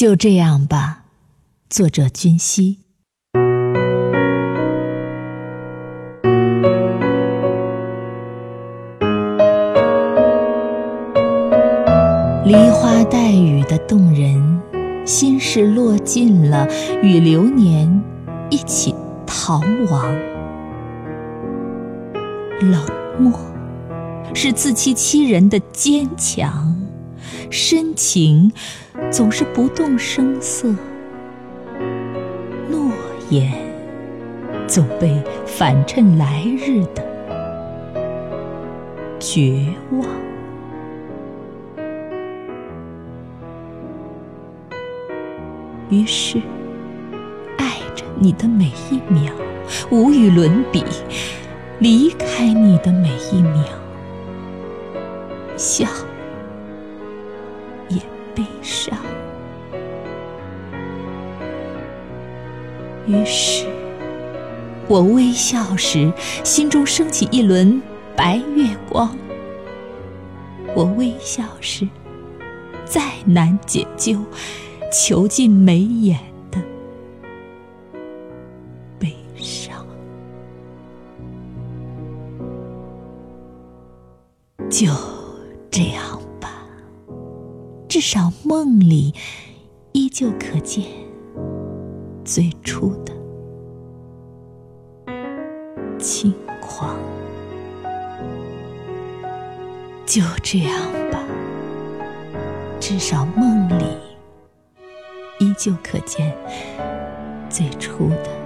就这样吧。作者：君熙。梨花带雨的动人，心事落尽了，与流年一起逃亡。冷漠是自欺欺人的坚强，深情总是不动声色，诺言总被反衬来日的绝望。于是，爱着你的每一秒，无与伦比；离开你的每一秒，笑也悲伤。于是，我微笑时，心中升起一轮白月光；我微笑时，再难解救。囚禁眉眼的悲伤，就这样。至少梦里依旧可见最初的轻狂。就这样吧。至少梦里。依旧可见最初的。